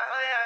Oh yeah.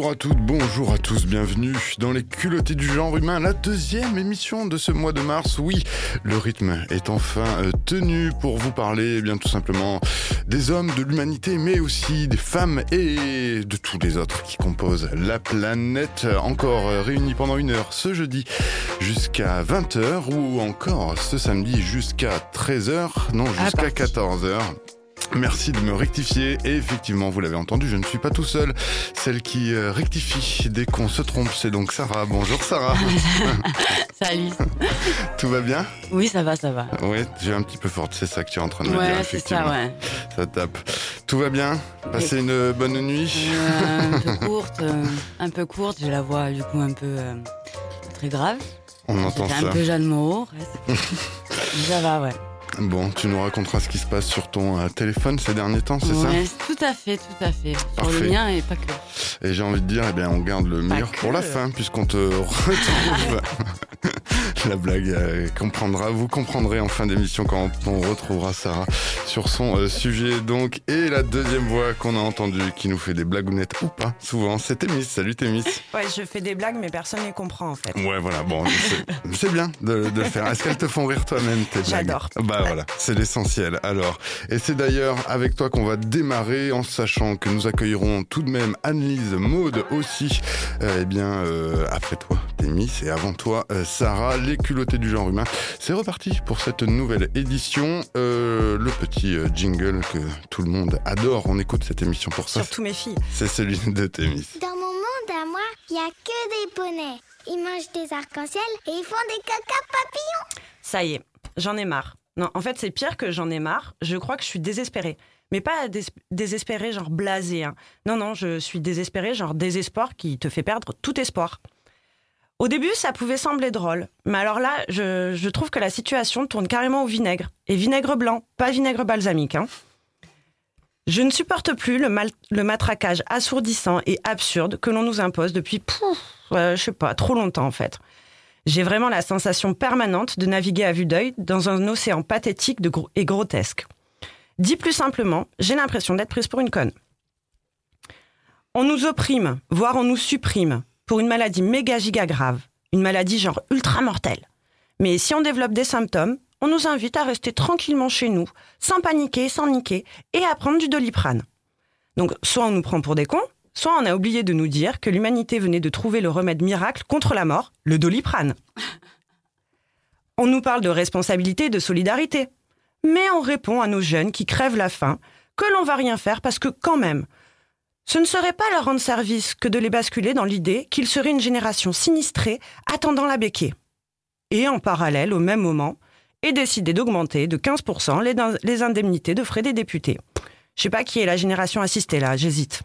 Bonjour à toutes, bonjour à tous, bienvenue dans les culottés du genre humain, la deuxième émission de ce mois de mars. Oui, le rythme est enfin euh, tenu pour vous parler eh bien tout simplement des hommes, de l'humanité, mais aussi des femmes et de tous les autres qui composent la planète. Encore euh, réunis pendant une heure ce jeudi jusqu'à 20h ou encore ce samedi jusqu'à 13h, non jusqu'à 14h. Merci de me rectifier. Et effectivement, vous l'avez entendu, je ne suis pas tout seul. Celle qui euh, rectifie dès qu'on se trompe, c'est donc Sarah. Bonjour Sarah. Salut. Tout va bien? Oui, ça va, ça va. Oui, j'ai un petit peu forte, c'est ça que tu es en train de me dire. C'est ça, ouais. Ça tape. Tout va bien? Passez une bonne nuit? Euh, Un peu courte, euh, un peu courte. J'ai la voix du coup un peu très grave. On entend ça. Un peu Jeanne Moreau. ça va, ouais. Bon, tu nous raconteras ce qui se passe sur ton euh, téléphone ces derniers temps, c'est ouais, ça Tout à fait, tout à fait. Sur le mien et pas que. Et j'ai envie de dire, eh bien, on garde le meilleur pour la fin, puisqu'on te retrouve la blague euh, comprendra. Vous comprendrez en fin d'émission quand on retrouvera Sarah sur son euh, sujet. Donc, et la deuxième voix qu'on a entendue qui nous fait des blagounettes ou pas, souvent, c'est Témis. Salut Témis. Ouais, je fais des blagues, mais personne ne comprend en fait. Ouais, voilà. Bon, c'est bien de, le faire. Est-ce qu'elles te font rire toi-même tes blagues J'adore. Bah voilà, c'est l'essentiel. Alors, et c'est d'ailleurs avec toi qu'on va démarrer en sachant que nous accueillerons tout de même Annelise, Maude aussi. Euh, eh bien, après toi, Témis, et avant toi, Sarah les culottés du genre humain. C'est reparti pour cette nouvelle édition. Euh, le petit euh, jingle que tout le monde adore. On écoute cette émission pour ça. Surtout mes filles. C'est celui de Témis. Dans mon monde à moi, il n'y a que des poneys. Ils mangent des arcs-en-ciel et ils font des caca papillons. Ça y est, j'en ai marre. Non, en fait, c'est pire que j'en ai marre. Je crois que je suis désespérée. Mais pas désespérée, genre blasée. Hein. Non, non, je suis désespérée, genre désespoir qui te fait perdre tout espoir. Au début, ça pouvait sembler drôle, mais alors là, je, trouve que la situation tourne carrément au vinaigre. Et vinaigre blanc, pas vinaigre balsamique. Hein. Je ne supporte plus le, le, matraquage assourdissant et absurde que l'on nous impose depuis, pouf, je sais pas, trop longtemps en fait. J'ai vraiment la sensation permanente de naviguer à vue d'œil dans un océan pathétique et grotesque. Dit plus simplement, j'ai l'impression d'être prise pour une conne. On nous opprime, voire on nous supprime, pour une maladie méga giga grave, une maladie genre ultra mortelle. Mais si on développe des symptômes, on nous invite à rester tranquillement chez nous, sans paniquer, sans niquer, et à prendre du doliprane. Donc, soit on nous prend pour des cons, soit on a oublié de nous dire que l'humanité venait de trouver le remède miracle contre la mort, le doliprane. On nous parle de responsabilité et de solidarité. Mais on répond à nos jeunes qui crèvent la faim que l'on va rien faire parce que quand même, ce ne serait pas leur rendre service que de les basculer dans l'idée qu'ils seraient une génération sinistrée attendant la béquée. Et en parallèle, au même moment, et décider d'augmenter de 15% les, indemnités de frais des députés. Je sais pas qui est la génération assistée là, j'hésite.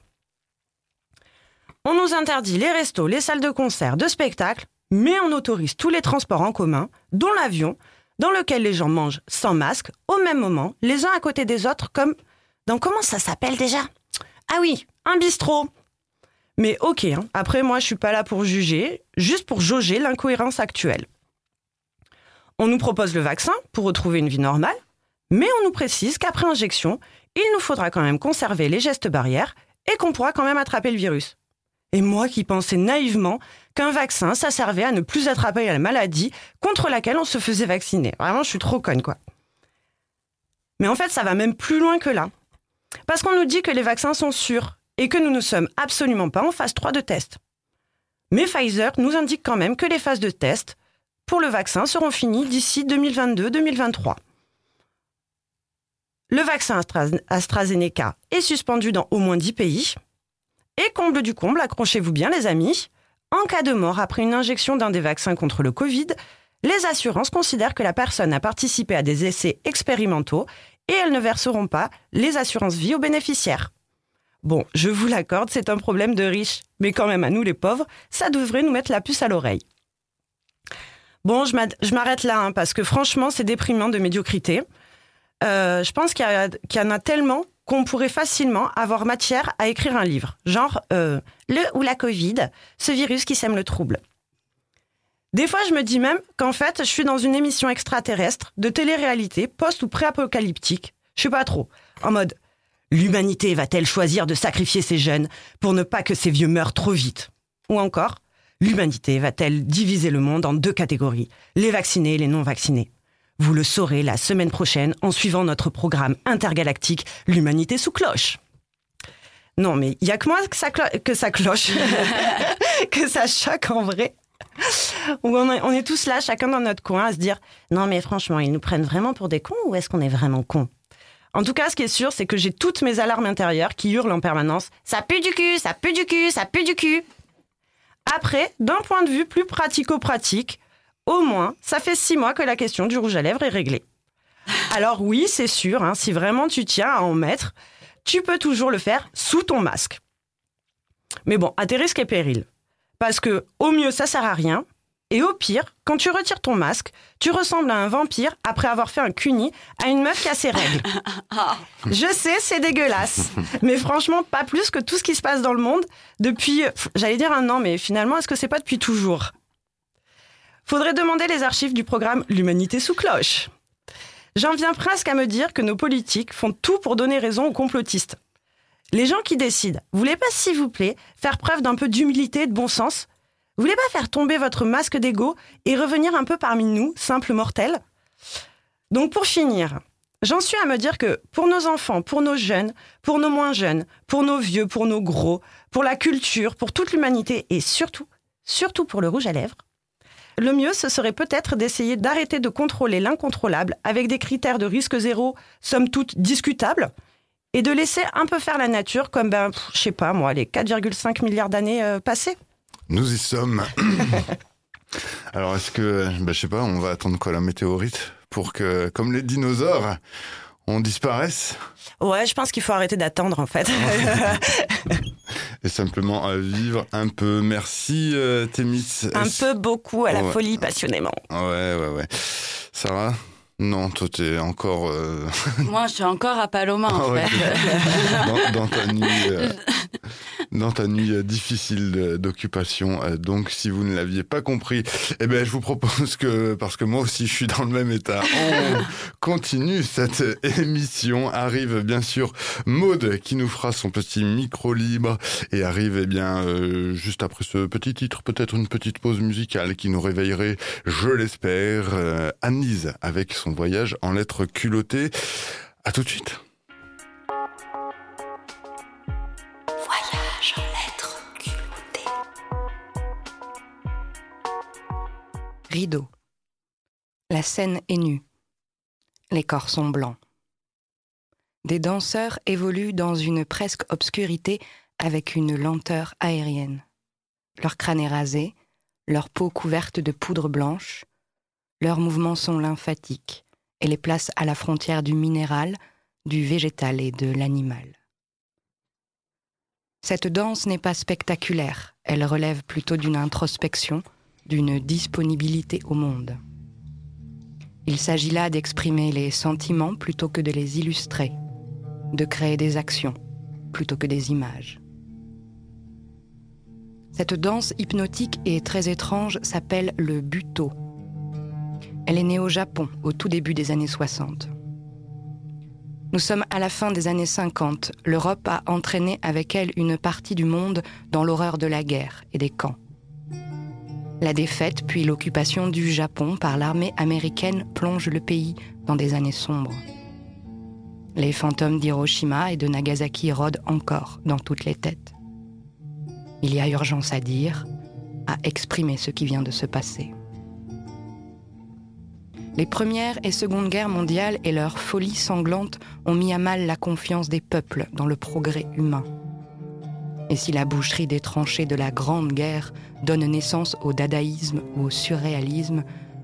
On nous interdit les restos, les salles de concert, de spectacle, mais on autorise tous les transports en commun, dont l'avion, dans lequel les gens mangent sans masque, au même moment, les uns à côté des autres, comme dans comment ça s'appelle déjà? Ah oui, un bistrot. Mais ok, hein. après moi je suis pas là pour juger, juste pour jauger l'incohérence actuelle. On nous propose le vaccin pour retrouver une vie normale, mais on nous précise qu'après injection, il nous faudra quand même conserver les gestes barrières et qu'on pourra quand même attraper le virus. Et moi qui pensais naïvement qu'un vaccin, ça servait à ne plus attraper la maladie contre laquelle on se faisait vacciner. Vraiment, je suis trop conne, quoi. Mais en fait, ça va même plus loin que là. Parce qu'on nous dit que les vaccins sont sûrs et que nous ne sommes absolument pas en phase 3 de test. Mais Pfizer nous indique quand même que les phases de test pour le vaccin seront finies d'ici 2022-2023. Le vaccin AstraZeneca est suspendu dans au moins 10 pays. Et comble du comble, accrochez-vous bien les amis, en cas de mort après une injection d'un des vaccins contre le Covid, les assurances considèrent que la personne a participé à des essais expérimentaux et elles ne verseront pas les assurances vie aux bénéficiaires. Bon, je vous l'accorde, c'est un problème de riches, mais quand même à nous les pauvres, ça devrait nous mettre la puce à l'oreille. Bon, je m'arrête là, hein, parce que franchement, c'est déprimant de médiocrité. euh, je pense qu'il y, en a tellement qu'on pourrait facilement avoir matière à écrire un livre, genre euh, Le ou la Covid, ce virus qui sème le trouble. Des fois, je me dis même qu'en fait, je suis dans une émission extraterrestre, de télé-réalité, post ou pré-apocalyptique, je sais pas trop, en mode L'humanité va-t-elle choisir de sacrifier ses jeunes pour ne pas que ces vieux meurent trop vite? Ou encore, l'humanité va-t-elle diviser le monde en deux catégories, les vaccinés et les non vaccinés Vous le saurez la semaine prochaine en suivant notre programme intergalactique L'humanité sous cloche. Non, mais il y a que moi que ça, que ça cloche, que ça choque en vrai. Où on est, tous là, chacun dans notre coin, à se dire non mais franchement, ils nous prennent vraiment pour des cons ou est-ce qu'on est vraiment cons? En tout cas, ce qui est sûr, c'est que j'ai toutes mes alarmes intérieures qui hurlent en permanence ça pue du cul, ça pue du cul, ça pue du cul. Après, d'un point de vue plus pratico-pratique, au moins, ça fait six mois que la question du rouge à lèvres est réglée. Alors oui, c'est sûr, hein, si vraiment tu tiens à en mettre, tu peux toujours le faire sous ton masque. Mais bon, à tes risques et périls. Parce que au mieux, ça sert à rien. Et au pire, quand tu retires ton masque, tu ressembles à un vampire après avoir fait un cuni à une meuf qui a ses règles. Je sais, c'est dégueulasse. Mais franchement, pas plus que tout ce qui se passe dans le monde depuis, j'allais dire un an, mais finalement, est-ce que c'est pas depuis toujours? Faudrait demander les archives du programme L'humanité sous cloche. J'en viens presque à me dire que nos politiques font tout pour donner raison aux complotistes. Les gens qui décident, vous voulez pas, s'il vous plaît, faire preuve d'un peu d'humilité et de bon sens? Vous voulez pas faire tomber votre masque d'ego et revenir un peu parmi nous, simples mortels? Donc pour finir, j'en suis à me dire que pour nos enfants, pour nos jeunes, pour nos moins jeunes, pour nos vieux, pour nos gros, pour la culture, pour toute l'humanité et surtout, surtout pour le rouge à lèvres, le mieux, ce serait peut-être d'essayer d'arrêter de contrôler l'incontrôlable avec des critères de risque zéro, somme toute discutables, et de laisser un peu faire la nature comme, ben, je sais pas moi, les 4,5 milliards d'années euh, passées. Nous y sommes. Alors, est-ce que, bah, je sais pas, on va attendre quoi, la météorite pour que, comme les dinosaures, on disparaisse? Ouais, je pense qu'il faut arrêter d'attendre en fait. et simplement euh, vivre un peu. Merci, euh, Thémis. un peu beaucoup à la Ouais. folie passionnément. Ouais, ouais, ouais. Sarah? Non, toi, t'es encore euh, Moi, je suis encore à Paloma, en Ah ouais. fait. dans, dans ta nuit, euh, dans ta nuit euh, difficile d'occupation. Euh, Donc, si vous ne l'aviez pas compris, eh ben, je vous propose que, parce que moi aussi, je suis dans le même état, on continue cette émission. Arrive bien sûr Maude qui nous fera son petit micro libre et arrive eh bien euh, juste après ce petit titre, peut-être une petite pause musicale qui nous réveillerait, je l'espère, euh, Anise avec son voyage en lettres culottées. À tout de suite. Voyage en lettres culottées. Rideau. La scène est nue. Les corps sont blancs. Des danseurs évoluent dans une presque obscurité avec une lenteur aérienne. Leur crâne est rasé, leur peau couverte de poudre blanche, leurs mouvements sont lymphatiques et les placent à la frontière du minéral, du végétal et de l'animal. Cette danse n'est pas spectaculaire, elle relève plutôt d'une introspection, d'une disponibilité au monde. Il s'agit là d'exprimer les sentiments plutôt que de les illustrer, de créer des actions plutôt que des images. Cette danse hypnotique et très étrange s'appelle le buto. Elle est née au Japon au tout début des années 60. Nous sommes à la fin des années 50. L'Europe a entraîné avec elle une partie du monde dans l'horreur de la guerre et des camps. La défaite puis l'occupation du Japon par l'armée américaine plonge le pays dans des années sombres. Les fantômes d'Hiroshima et de Nagasaki rôdent encore dans toutes les têtes. Il y a urgence à dire, à exprimer ce qui vient de se passer. Les premières et secondes guerres mondiales et leur folie sanglante ont mis à mal la confiance des peuples dans le progrès humain. Et si la boucherie des tranchées de la Grande Guerre donne naissance au dadaïsme ou au surréalisme,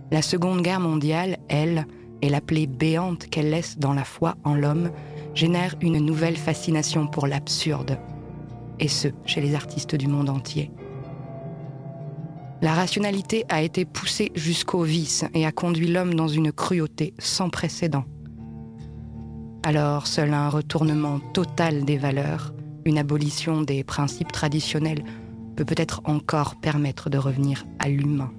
la Seconde Guerre mondiale, elle, et la plaie béante qu'elle laisse dans la foi en l'homme, génère une nouvelle fascination pour l'absurde, et ce, chez les artistes du monde entier. La rationalité a été poussée jusqu'au vice et a conduit l'homme dans une cruauté sans précédent. Alors seul un retournement total des valeurs, une abolition des principes traditionnels peut peut-être encore permettre de revenir à l'humain.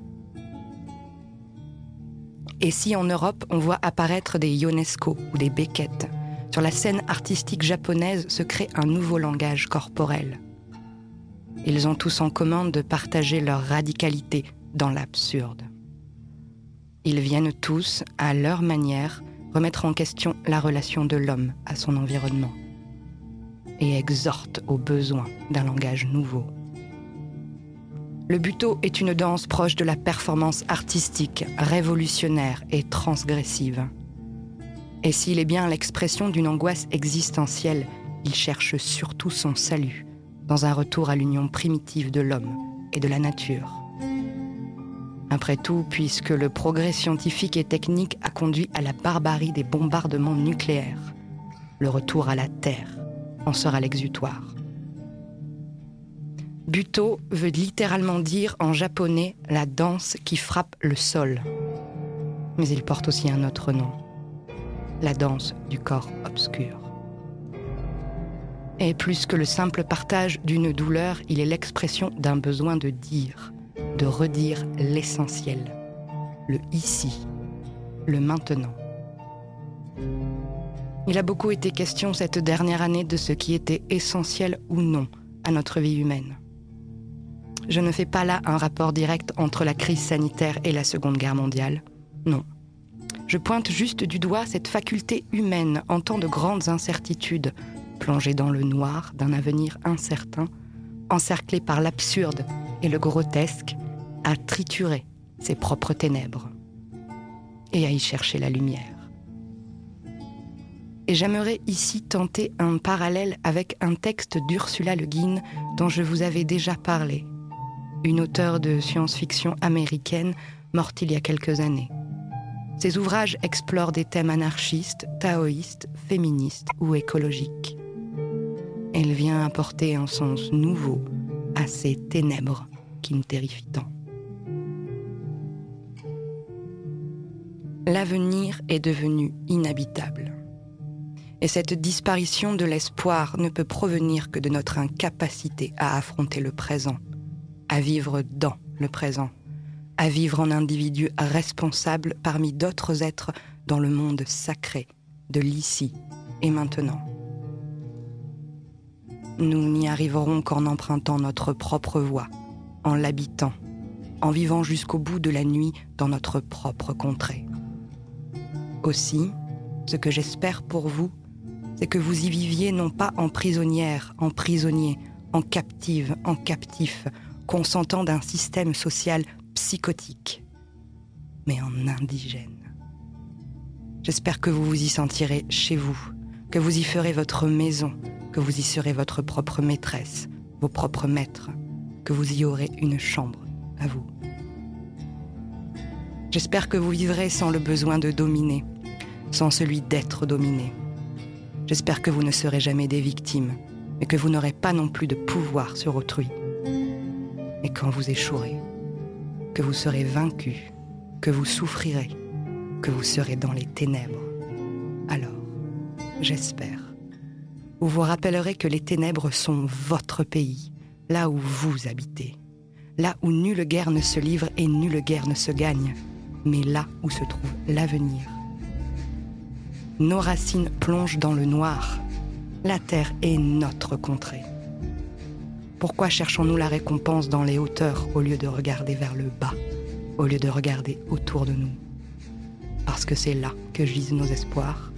Et si en Europe on voit apparaître des Ionesco ou des Beckett, sur la scène artistique japonaise se crée un nouveau langage corporel. Ils ont tous en commun de partager leur radicalité dans l'absurde. Ils viennent tous, à leur manière, remettre en question la relation de l'homme à son environnement et exhortent au besoin d'un langage nouveau. Le buto est une danse proche de la performance artistique, révolutionnaire et transgressive. Et s'il est bien l'expression d'une angoisse existentielle, il cherche surtout son salut dans un retour à l'union primitive de l'homme et de la nature. Après tout, puisque le progrès scientifique et technique a conduit à la barbarie des bombardements nucléaires, le retour à la Terre en sera l'exutoire. Buto veut littéralement dire en japonais la danse qui frappe le sol. Mais il porte aussi un autre nom, la danse du corps obscur. Et plus que le simple partage d'une douleur, il est l'expression d'un besoin de dire, de redire l'essentiel, le ici, le maintenant. Il a beaucoup été question cette dernière année de ce qui était essentiel ou non à notre vie humaine. Je ne fais pas là un rapport direct entre la crise sanitaire et la Seconde Guerre mondiale. Non. Je pointe juste du doigt cette faculté humaine en temps de grandes incertitudes, plongée dans le noir d'un avenir incertain, encerclée par l'absurde et le grotesque, à triturer ses propres ténèbres et à y chercher la lumière. Et j'aimerais ici tenter un parallèle avec un texte d'Ursula Le Guin dont je vous avais déjà parlé une auteure de science-fiction américaine morte il y a quelques années. Ses ouvrages explorent des thèmes anarchistes, taoïstes, féministes ou écologiques. Elle vient apporter un sens nouveau à ces ténèbres qui nous terrifient tant. L'avenir est devenu inhabitable. Et cette disparition de l'espoir ne peut provenir que de notre incapacité à affronter le présent à vivre dans le présent, à vivre en individu responsable parmi d'autres êtres dans le monde sacré de l'ici et maintenant. Nous n'y arriverons qu'en empruntant notre propre voie, en l'habitant, en vivant jusqu'au bout de la nuit dans notre propre contrée. Aussi, ce que j'espère pour vous, c'est que vous y viviez non pas en prisonnière, en prisonnier, en captive, en captif, consentant d'un système social psychotique, mais en indigène. J'espère que vous vous y sentirez chez vous, que vous y ferez votre maison, que vous y serez votre propre maîtresse, vos propres maîtres, que vous y aurez une chambre à vous. J'espère que vous vivrez sans le besoin de dominer, sans celui d'être dominé. J'espère que vous ne serez jamais des victimes, mais que vous n'aurez pas non plus de pouvoir sur autrui. Et quand vous échouerez, que vous serez vaincu, que vous souffrirez, que vous serez dans les ténèbres, alors, j'espère, vous vous rappellerez que les ténèbres sont votre pays, là où vous habitez, là où nulle guerre ne se livre et nulle guerre ne se gagne, mais là où se trouve l'avenir. Nos racines plongent dans le noir. La terre est notre contrée. Pourquoi cherchons-nous la récompense dans les hauteurs au lieu de regarder vers le bas, au lieu de regarder autour de nous? Parce que c'est là que gisent nos espoirs.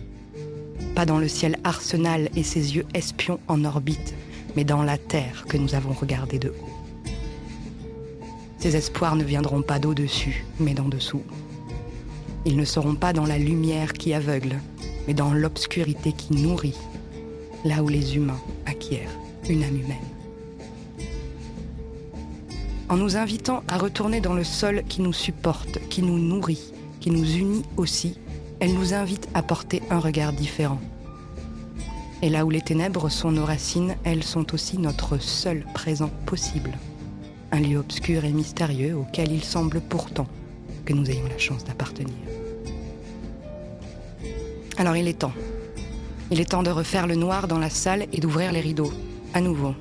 Pas dans le ciel arsenal et ses yeux espions en orbite, mais dans la terre que nous avons regardée de haut. Ces espoirs ne viendront pas d'au-dessus, mais d'en dessous. Ils ne seront pas dans la lumière qui aveugle, mais dans l'obscurité qui nourrit, là où les humains acquièrent une âme humaine en nous invitant à retourner dans le sol qui nous supporte, qui nous nourrit, qui nous unit aussi, elle nous invite à porter un regard différent. Et là où les ténèbres sont nos racines, elles sont aussi notre seul présent possible. Un lieu obscur et mystérieux auquel il semble pourtant que nous ayons la chance d'appartenir. Alors il est temps. Il est temps de refaire le noir dans la salle et d'ouvrir les rideaux. À nouveau.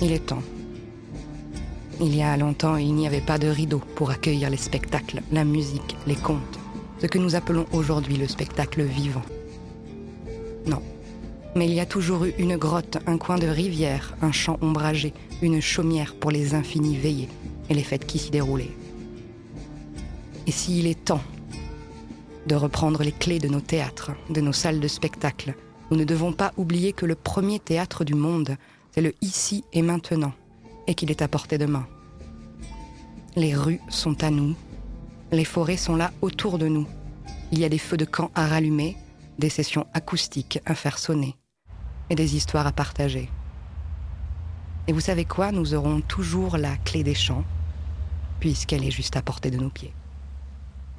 Il est temps. Il y a longtemps, il n'y avait pas de rideaux pour accueillir les spectacles, la musique, les contes, ce que nous appelons aujourd'hui le spectacle vivant. Non. Mais il y a toujours eu une grotte, un coin de rivière, un champ ombragé, une chaumière pour les infinis veillées et les fêtes qui s'y déroulaient. Et s'il est temps de reprendre les clés de nos théâtres, de nos salles de spectacle, nous ne devons pas oublier que le premier théâtre du monde, c'est le ici et maintenant, et qu'il est à portée de main. Les rues sont à nous, les forêts sont là autour de nous. Il y a des feux de camp à rallumer, des sessions acoustiques à faire sonner, et des histoires à partager. Et vous savez quoi Nous aurons toujours la clé des champs, puisqu'elle est juste à portée de nos pieds.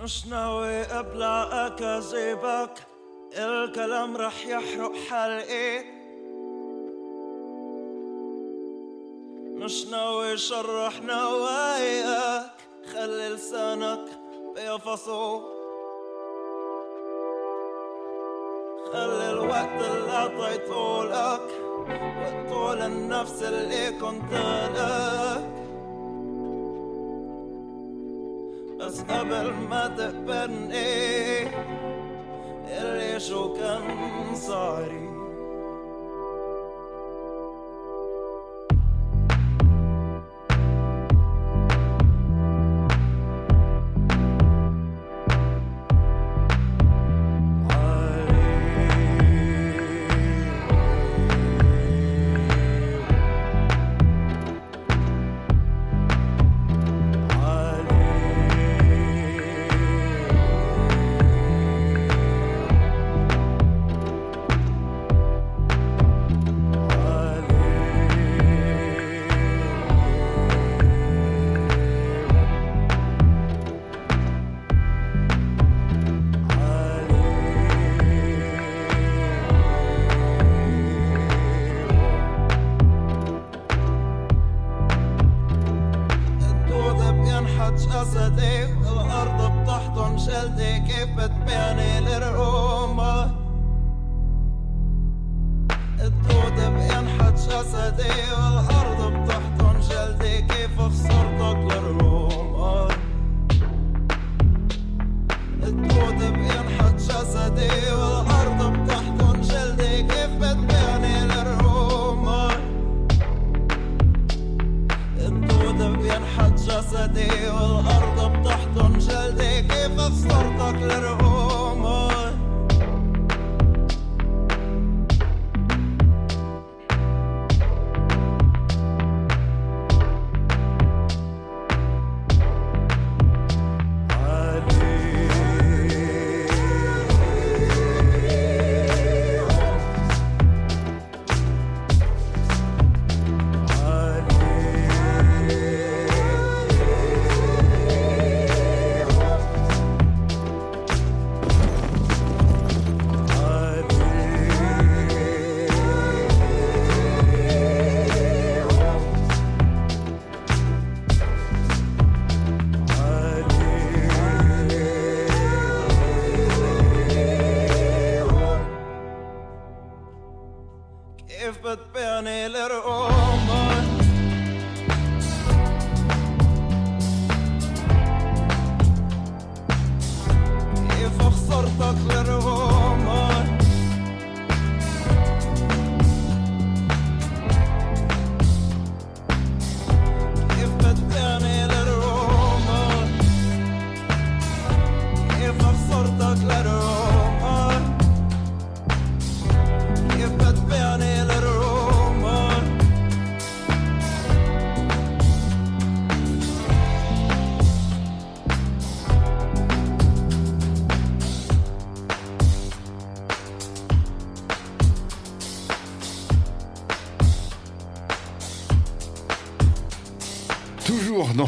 مش ناوي ابلع اكاذيبك الكلام رح يحرق حلقي مش ناوي شرح نواياك خلي لسانك بيفصو خلي الوقت اللي اعطيته لك وقته للنفس اللي كنت لك بس قبل ما تقبلني اللي شو كان صاري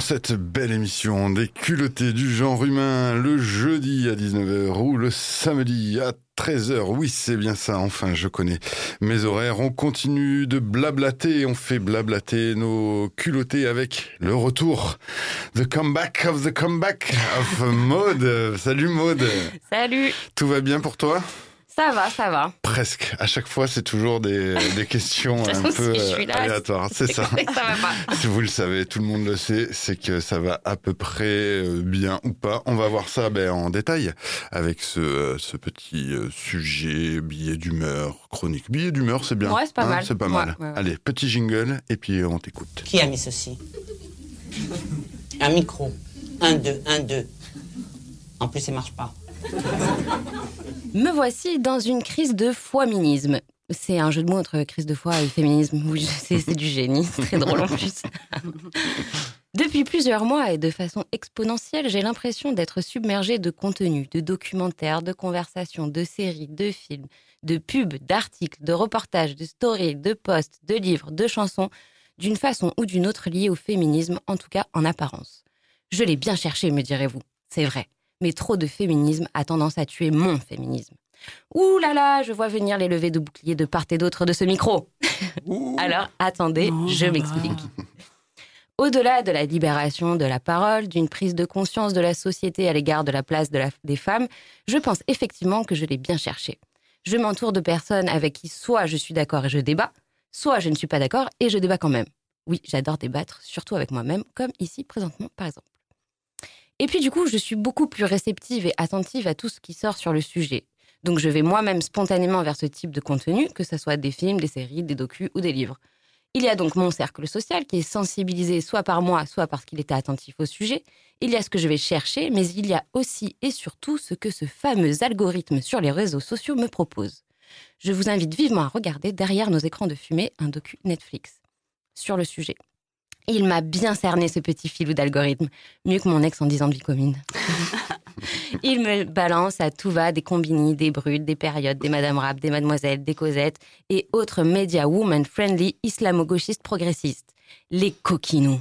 cette belle émission des culottés du genre humain, le jeudi à 19h ou le samedi à 13h. Oui, c'est bien ça, enfin, je connais mes horaires. On continue de blablater, on fait blablater nos culottés avec le retour, the comeback of the comeback of Maude. Salut Maude, Salut tout va bien pour toi? Ça va, ça va. Presque. À chaque fois, c'est toujours des, des questions un peu euh, là, aléatoires. C'est ça. ça va pas. Si vous le savez, tout le monde le sait, c'est que ça va à peu près euh, bien ou pas. On va voir ça ben, en détail avec ce, ce petit euh, sujet, billet d'humeur, chronique. Billet d'humeur, c'est bien. Ouais, c'est pas mal. C'est pas Ouais, mal. ouais, ouais. Allez, petit jingle et puis on t'écoute. Qui a mis ceci? Un micro. Un, deux, un, deux. En plus, il marche pas. Me voici dans une crise de foiminisme. C'est un jeu de mots entre crise de foi et féminisme. Oui, c'est du génie. C'est très drôle en plus. Depuis plusieurs mois et de façon exponentielle, j'ai l'impression d'être submergée de contenus, de documentaires, de conversations, de séries, de films, de pubs, d'articles, de reportages, de stories, de posts, de livres, de chansons, d'une façon ou d'une autre liée au féminisme, en tout cas en apparence. Je l'ai bien cherché, me direz-vous. C'est vrai. Mais trop de féminisme a tendance à tuer mon féminisme. Ouh là là, je vois venir les levées de boucliers de part et d'autre de ce micro. Alors attendez, Non, je m'explique. Au-delà de la libération de la parole, d'une prise de conscience de la société à l'égard de la place de la- des femmes, je pense effectivement que je l'ai bien cherché. Je m'entoure de personnes avec qui soit je suis d'accord et je débat, soit je ne suis pas d'accord et je débat quand même. Oui, j'adore débattre, surtout avec moi-même, comme ici présentement par exemple. Et puis du coup, je suis beaucoup plus réceptive et attentive à tout ce qui sort sur le sujet. Donc je vais moi-même spontanément vers ce type de contenu, que ce soit des films, des séries, des docus ou des livres. Il y a donc mon cercle social qui est sensibilisé soit par moi, soit parce qu'il était attentif au sujet. Il y a ce que je vais chercher, mais il y a aussi et surtout ce que ce fameux algorithme sur les réseaux sociaux me propose. Je vous invite vivement à regarder derrière nos écrans de fumée un docu Netflix sur le sujet. Il m'a bien cerné ce petit filou d'algorithme, mieux que mon ex en 10 ans de vie commune. Il me balance à tout va des combini, des brutes, des périodes, des Madame Rap, des Mademoiselles, des Cosettes et autres médias woman-friendly islamo-gauchistes progressistes. Les coquinous.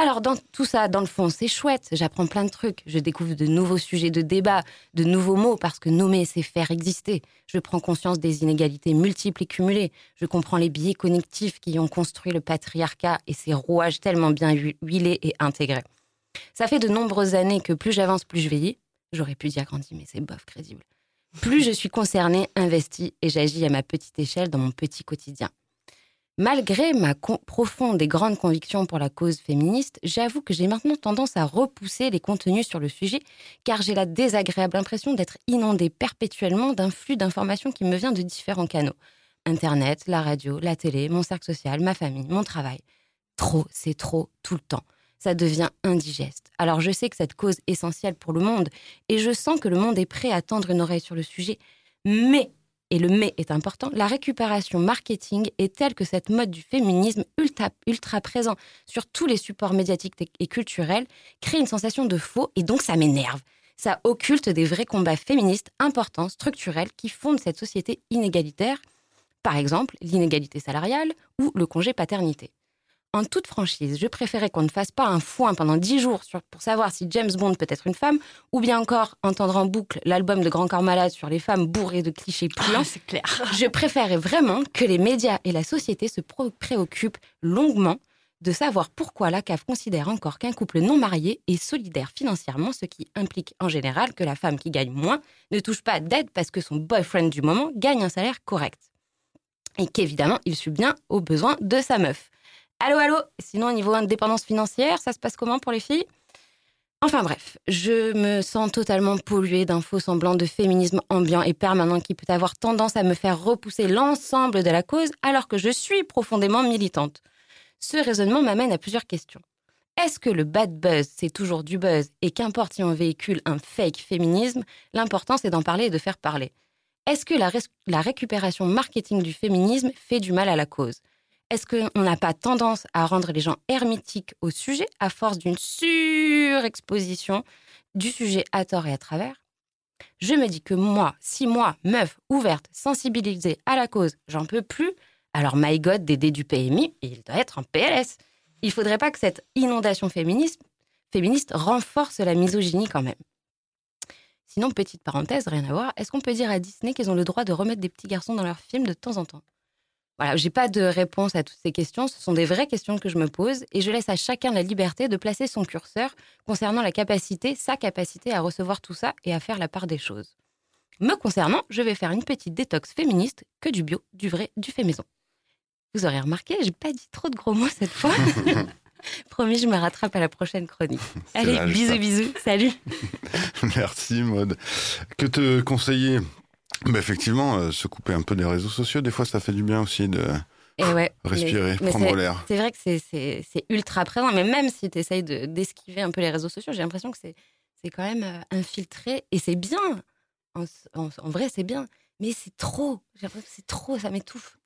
Alors, dans tout ça, dans le fond, c'est chouette. J'apprends plein de trucs. Je découvre de nouveaux sujets de débat, de nouveaux mots, parce que nommer, c'est faire exister. Je prends conscience des inégalités multiples et cumulées. Je comprends les biais connectifs qui ont construit le patriarcat et ses rouages tellement bien hu- huilés et intégrés. Ça fait de nombreuses années que plus j'avance, plus je vieillis. J'aurais pu dire grandi, mais c'est bof crédible. Plus je suis concernée, investie et j'agis à ma petite échelle dans mon petit quotidien. Malgré ma profonde et grande conviction pour la cause féministe, j'avoue que j'ai maintenant tendance à repousser les contenus sur le sujet car j'ai la désagréable impression d'être inondée perpétuellement d'un flux d'informations qui me vient de différents canaux. Internet, la radio, la télé, mon cercle social, ma famille, mon travail. Trop, c'est trop, tout le temps. Ça devient indigeste. Alors je sais que cette cause est essentielle pour le monde et je sens que le monde est prêt à tendre une oreille sur le sujet, mais et le mais est important, la récupération marketing est telle que cette mode du féminisme ultra, ultra présent sur tous les supports médiatiques et culturels crée une sensation de faux et donc ça m'énerve. Ça occulte des vrais combats féministes importants, structurels, qui fondent cette société inégalitaire, par exemple l'inégalité salariale ou le congé paternité. En toute franchise, je préférais qu'on ne fasse pas un foin pendant dix jours sur- pour savoir si James Bond peut être une femme, ou bien encore entendre en boucle l'album de Grand Corps Malade sur les femmes bourrées de clichés puants. c'est clair. Je préférais vraiment que les médias et la société se préoccupent longuement de savoir pourquoi la CAF considère encore qu'un couple non marié est solidaire financièrement, ce qui implique en général que la femme qui gagne moins ne touche pas d'aide parce que son boyfriend du moment gagne un salaire correct. Et qu'évidemment, il suit bien aux besoins de sa meuf. Allô, allô Sinon, au niveau indépendance financière, ça se passe comment pour les filles? Enfin bref, je me sens totalement polluée d'un faux semblant de féminisme ambiant et permanent qui peut avoir tendance à me faire repousser l'ensemble de la cause alors que je suis profondément militante. Ce raisonnement m'amène à plusieurs questions. Est-ce que le bad buzz, c'est toujours du buzz et qu'importe si on véhicule un fake féminisme, l'important c'est d'en parler et de faire parler? Est-ce que la, la récupération marketing du féminisme fait du mal à la cause? Est-ce qu'on n'a pas tendance à rendre les gens hermétiques au sujet à force d'une surexposition du sujet à tort et à travers? Je me dis que moi, si moi, meuf, ouverte, sensibilisée à la cause, j'en peux plus, alors my God, Dédé du PMI, il doit être en PLS. Il faudrait pas que cette inondation féministe, féministe renforce la misogynie quand même. Sinon, petite parenthèse, rien à voir, est-ce qu'on peut dire à Disney qu'ils ont le droit de remettre des petits garçons dans leurs films de temps en temps? Voilà, j'ai pas de réponse à toutes ces questions, ce sont des vraies questions que je me pose et je laisse à chacun la liberté de placer son curseur concernant la capacité, sa capacité à recevoir tout ça et à faire la part des choses. Me concernant, je vais faire une petite détox féministe, que du bio, du vrai, du fait maison. Vous aurez remarqué, j'ai pas dit trop de gros mots cette fois. Promis, je me rattrape à la prochaine chronique. Allez, bisous, bisous, salut. Merci, Maude. Que te conseiller? Effectivement, euh, se couper un peu des réseaux sociaux, des fois, ça fait du bien aussi de Et ouais, mais- respirer, mais prendre l'air. C'est vrai que c'est- ultra présent, mais même si tu essayes d'esquiver un peu les réseaux sociaux, j'ai l'impression que c'est quand même euh, infiltré et c'est bien. En, en- en vrai, c'est bien, mais c'est trop. J'ai l'impression que c'est trop, ça m'étouffe.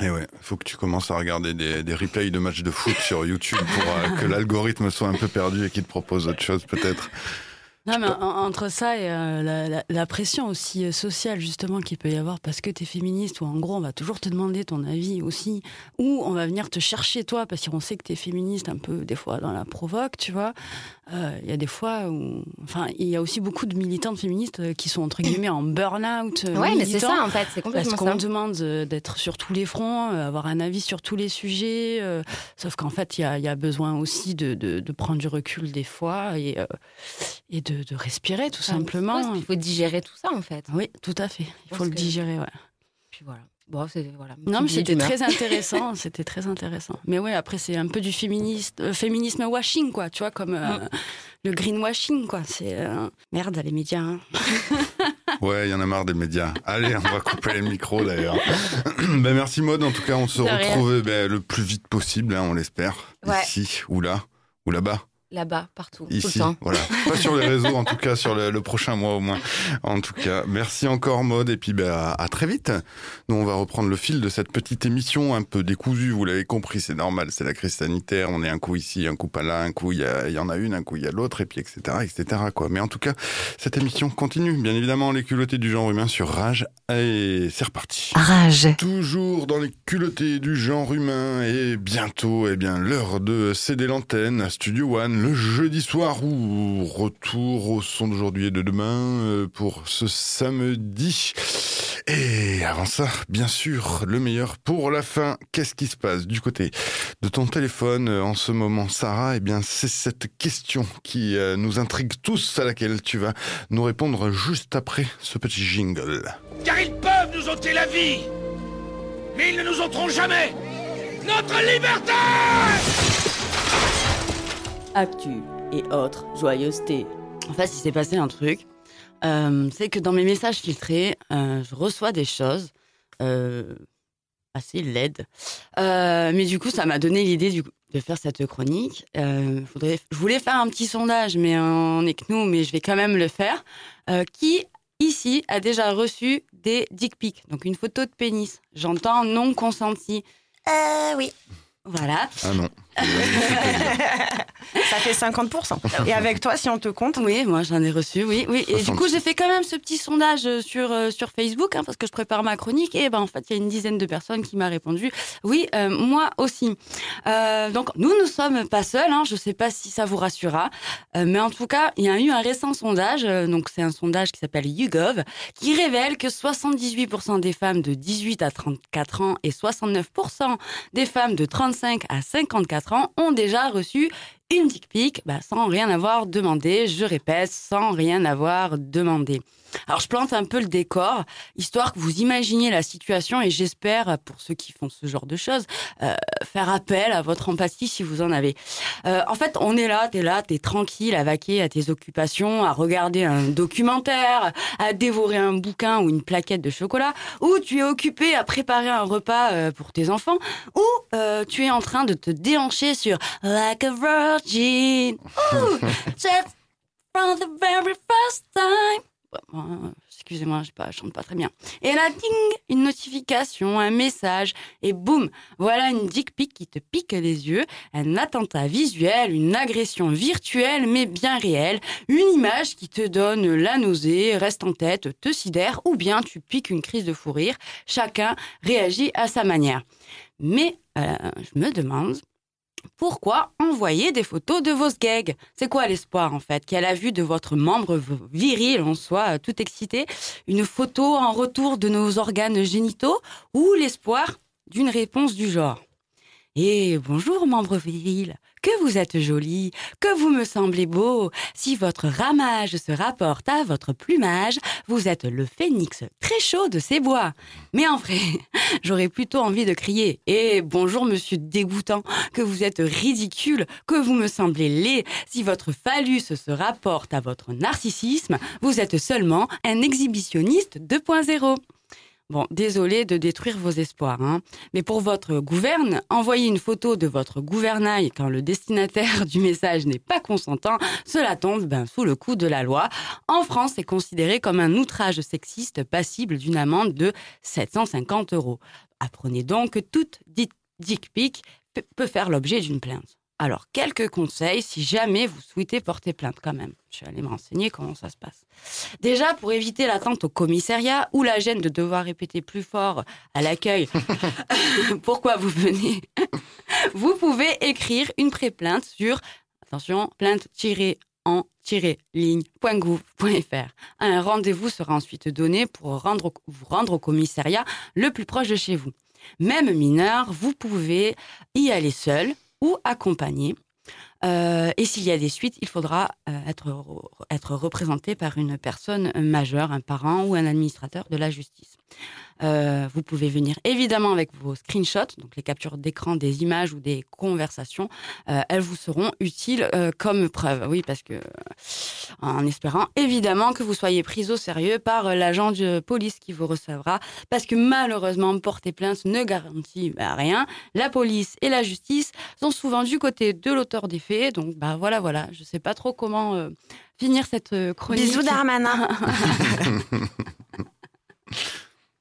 Et ouais, faut que tu commences à regarder des, des replays de matchs de foot sur YouTube pour euh, que l'algorithme soit un peu perdu et qu'il te propose autre chose, peut-être. Non, mais en- entre ça et euh, la, la- la pression aussi euh, sociale, justement, qu'il peut y avoir parce que tu es féministe, ou en gros, on va toujours te demander ton avis aussi, ou on va venir te chercher toi parce qu'on sait que tu es féministe, un peu des fois dans la provoque, tu vois. Euh, Il y a des fois où. Enfin, il y a aussi beaucoup de militantes féministes qui sont entre guillemets en burn-out. Ouais, mais c'est ça en fait, c'est Parce complètement qu'on ça. demande d'être sur tous les fronts, avoir un avis sur tous les sujets. sauf qu'en fait, il y a, il y a besoin aussi de, de- de prendre du recul des fois et, et de, de respirer tout Enfin, simplement. Il faut digérer tout ça en fait. Oui, tout à fait. Il faut le que- digérer, ouais. Puis voilà. Bon, voilà. Non, mais c'était très intéressant. c'était très intéressant. Mais ouais, après, c'est un peu du féministe, euh, féminisme washing, quoi. Tu vois, comme euh, Mm. le greenwashing, quoi. C'est euh, merde, les médias. hein. Ouais, il y en a marre des médias. Allez, on va couper les micros d'ailleurs. ben, merci Maude, en tout cas, on se retrouve ben, le plus vite possible, hein, on l'espère. Ouais. Ici, ou là, ou là-bas. Là-bas, partout, tout le Ici, temps. voilà. Pas sur les réseaux, en tout cas, sur le, le prochain mois au moins. En tout cas, merci encore, Maude, et puis ben, à, à très vite. Nous, on va reprendre le fil de cette petite émission un peu décousue, vous l'avez compris, c'est normal, c'est la crise sanitaire, on est un coup ici, un coup pas là, un coup il y, a- il y en a une, un coup il y a l'autre, et puis etc., etc., quoi. Mais en tout cas, cette émission continue, bien évidemment, les culottés du genre humain sur Rage, et c'est reparti. Rage. Toujours dans les culottés du genre humain et bientôt, eh bien, l'heure de céder l'antenne à Studio One le jeudi soir ou retour au son d'aujourd'hui et de demain euh, pour ce samedi. Et avant ça, bien sûr, le meilleur pour la fin. Qu'est-ce qui se passe du côté de ton téléphone euh, en ce moment, Sarah? Eh bien, c'est cette question qui euh, nous intrigue tous à laquelle tu vas nous répondre juste après ce petit jingle. Car ils peuvent nous ôter la vie Mais ils ne nous ôteront jamais Notre liberté Actu et autres joyeusetés. En fait, il s'est passé un truc. Euh, c'est que dans mes messages filtrés, euh, je reçois des choses euh, assez laides. Euh, mais du coup, ça m'a donné l'idée de faire cette chronique. Euh, faudrait, je voulais faire un petit sondage, mais on est que nous, mais je vais quand même le faire. Euh, qui, ici, a déjà reçu des dick pics? Donc une photo de pénis. J'entends non consenti. Euh, oui. Voilà. Ah non. Ça fait 50%. Et avec toi, si on te compte Oui, moi j'en ai reçu, oui, oui. Et du 66. coup, j'ai fait quand même ce petit sondage euh, sur euh, sur Facebook hein, parce que je prépare ma chronique. Et ben en fait, il y a une dizaine de personnes qui m'a répondu. Oui, euh, moi aussi. Euh, donc nous ne sommes pas seuls. Hein, je sais pas si ça vous rassurera, Euh, mais en tout cas, il y a eu un récent sondage. euh, donc c'est un sondage qui s'appelle YouGov qui révèle que 78% des femmes de 18 à 34 ans et 69% des femmes de 35 à 54 ont déjà reçu une dick pic bah, sans rien avoir demandé. Je répète, sans rien avoir demandé. Alors je plante un peu le décor, histoire que vous imaginiez la situation et j'espère, pour ceux qui font ce genre de choses, euh, faire appel à votre empathie si vous en avez. Euh, en fait, on est là, t'es là, t'es tranquille à vaquer à tes occupations, à regarder un documentaire, à dévorer un bouquin ou une plaquette de chocolat, ou tu es occupé à préparer un repas euh, pour tes enfants, ou euh, tu es en train de te déhancher sur Like a Ooh, just from the very first time. Bon, euh, Excusez-moi, je, je chante pas très bien. Et là, ding, une notification, un message, et boum, voilà une dick pic qui te pique les yeux, un attentat visuel, une agression virtuelle mais bien réelle, une image qui te donne la nausée, reste en tête, te sidère, ou bien tu piques une crise de fou rire. Chacun réagit à sa manière. Mais euh, je me demande, pourquoi envoyer des photos de vos gags? C'est quoi l'espoir en fait Qu'à la vue de votre membre viril, on soit euh, tout excité, une photo en retour de nos organes génitaux ou l'espoir d'une réponse du genre? Et bonjour membre viril, que vous êtes joli, que vous me semblez beau. Si votre ramage se rapporte à votre plumage, vous êtes le phénix très chaud de ces bois. Mais en vrai, j'aurais plutôt envie de crier Eh bonjour monsieur dégoûtant, que vous êtes ridicule, que vous me semblez laid. Si votre phallus se rapporte à votre narcissisme, vous êtes seulement un exhibitionniste 2.0. Bon, désolé de détruire vos espoirs, hein. mais pour votre gouverne, envoyer une photo de votre gouvernail quand le destinataire du message n'est pas consentant, cela tombe ben, sous le coup de la loi. En France, c'est considéré comme un outrage sexiste passible d'une amende de 750 euros. Apprenez donc que toute dick pic pe- peut faire l'objet d'une plainte. Alors, quelques conseils si jamais vous souhaitez porter plainte quand même. Je suis allée me renseigner comment ça se passe. Déjà, pour éviter l'attente au commissariat ou la gêne de devoir répéter plus fort à l'accueil pourquoi vous venez, vous pouvez écrire une pré-plainte sur, attention, plainte-en-ligne.gouv.fr. Un rendez-vous sera ensuite donné pour rendre au- vous rendre au commissariat le plus proche de chez vous. Même mineur, vous pouvez y aller seul ou accompagné. Euh, et s'il y a des suites, il faudra euh, être, re- être représenté par une personne majeure, un parent ou un administrateur de la justice. Euh, vous pouvez venir évidemment avec vos screenshots, donc les captures d'écran des images ou des conversations. Euh, elles vous seront utiles euh, comme preuve. Oui, parce que en espérant évidemment que vous soyez pris au sérieux par l'agent de police qui vous recevra, parce que malheureusement porter plainte ne garantit bah, rien. La police et la justice sont souvent du côté de l'auteur des faits, donc bah voilà, voilà. Je sais pas trop comment finir cette chronique. Bisous Darmanin.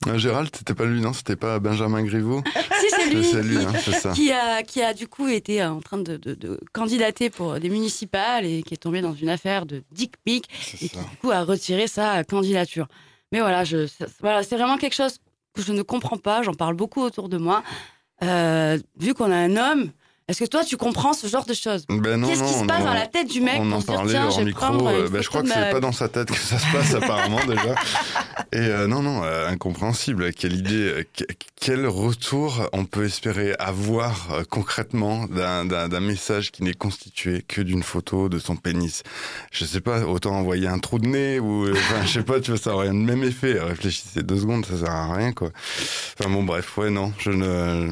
Euh, Gérald, c'était pas lui, non C'était pas Benjamin Griveaux si c'est lui. C'est lui, hein, c'est ça. qui a, qui a du coup été euh, en train de, de- de candidater pour des municipales et qui est tombé dans une affaire de dick pic et qui du coup a retiré sa candidature. Mais voilà, je, voilà, c'est vraiment quelque chose que je ne comprends pas. J'en parle beaucoup autour de moi. Euh, vu qu'on a un homme, est-ce que toi tu comprends ce genre de choses? Ben Qu'est-ce qui se passe dans la tête du mec On en dire parlait hors micro. euh, ben, je crois que c'est pas dans sa tête que ça se passe apparemment déjà. Et euh, non, non, euh, incompréhensible. Quelle idée, que- quel retour on peut espérer avoir concrètement d'un- message qui n'est constitué que d'une photo de son pénis? Je sais pas, autant envoyer un trou de nez ou, enfin, je sais pas, tu vois, ça aurait le même effet. Réfléchissez deux secondes, ça sert à rien, quoi. Enfin bon, bref, ouais, non, je ne.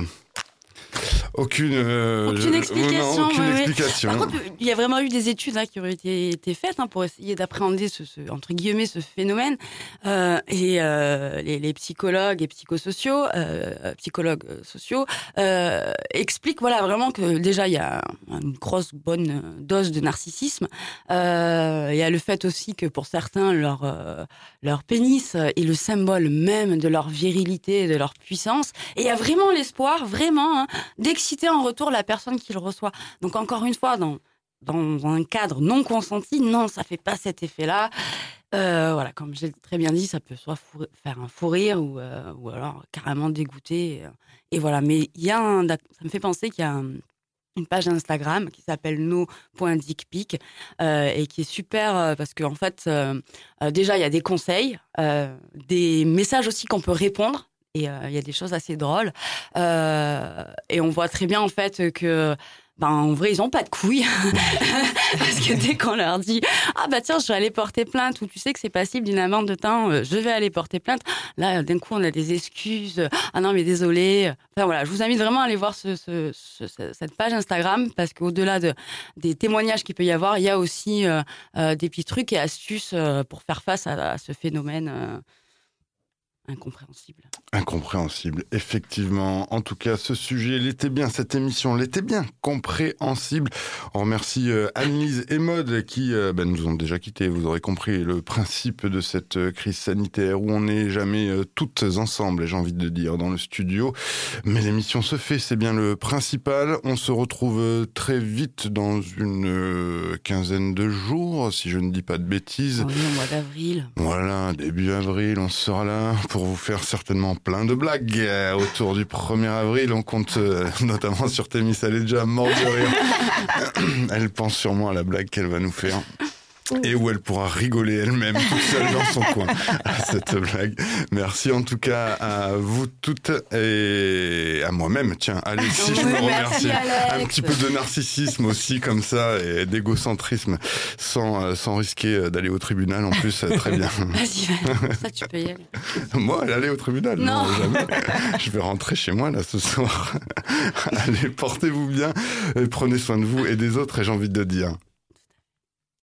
Aucune, euh, Aucune explication, non, aucune ouais, ouais. explication. Par contre, il y a vraiment eu des études hein, qui ont été, été faites hein, pour essayer d'appréhender ce, ce- entre guillemets ce phénomène. Euh, et euh, les, les psychologues et psychosociaux, euh, psychologues euh, sociaux, euh, expliquent voilà vraiment que déjà il y a une grosse bonne dose de narcissisme. Euh, Il y a le fait aussi que pour certains leur leur pénis est le symbole même de leur virilité, et de leur puissance. Et il y a vraiment l'espoir, vraiment, hein, d'exciter en retour la personne qui le reçoit. Donc encore une fois, dans, dans un cadre non consenti, non, ça fait pas cet effet-là. Euh, voilà, comme j'ai très bien dit, ça peut soit faire un fou rire ou, euh, ou alors carrément dégoûter. euh, Et voilà, mais il y a un, ça me fait penser qu'il y a un- une page Instagram qui s'appelle no.dickpic euh, et qui est super parce qu'en fait, euh, euh, déjà, il y a des conseils, des messages aussi qu'on peut répondre. Et euh, il y a des choses assez drôles. Euh, et on voit très bien en fait que, ben, en vrai, ils ont pas de couilles. Parce que dès qu'on leur dit, ah bah tiens, je vais aller porter plainte, ou tu sais que c'est passible d'une amende de temps, euh, je vais aller porter plainte. Là, d'un coup, on a des excuses. Ah non, mais désolé. Enfin voilà, je vous invite vraiment à aller voir ce, ce- ce- ce- cette page Instagram parce qu'au-delà de, des témoignages qu'il peut y avoir, il y a aussi des petits trucs et astuces pour faire face à, ce phénomène incompréhensible. Incompréhensible, effectivement. En tout cas, ce sujet, il était bien, cette émission, elle était bien compréhensible. On remercie euh, Anne-Lise et Maud qui euh, ben, nous ont déjà quittés. Vous aurez compris le principe de cette euh, crise sanitaire où on n'est jamais euh, toutes ensemble, j'ai envie de dire, dans le studio. Mais l'émission se fait, c'est bien le principal. On se retrouve très vite dans une quinzaine de jours, si je ne dis pas de bêtises. Oui, au mois d'avril. Voilà, début avril, on sera là pour vous faire certainement plein de blagues euh, autour du 1er avril. On compte euh, notamment sur Témis, elle est déjà morte de rire. elle pense sûrement à la blague qu'elle va nous faire. Et où elle pourra rigoler elle-même toute seule dans son coin à cette blague. Merci en tout cas à vous toutes et à moi-même. Tiens, allez, si je merci, remercie. Un petit peu de narcissisme aussi, comme ça, et d'égocentrisme, sans, euh, sans risquer euh, d'aller au tribunal en plus. euh, Très bien. Vas-y, vas-y. Ça, tu peux y aller. Moi, aller au tribunal? Non. jamais. Je vais rentrer chez moi là ce soir. Allez, portez-vous bien, et prenez soin de vous et des autres, et j'ai envie de dire.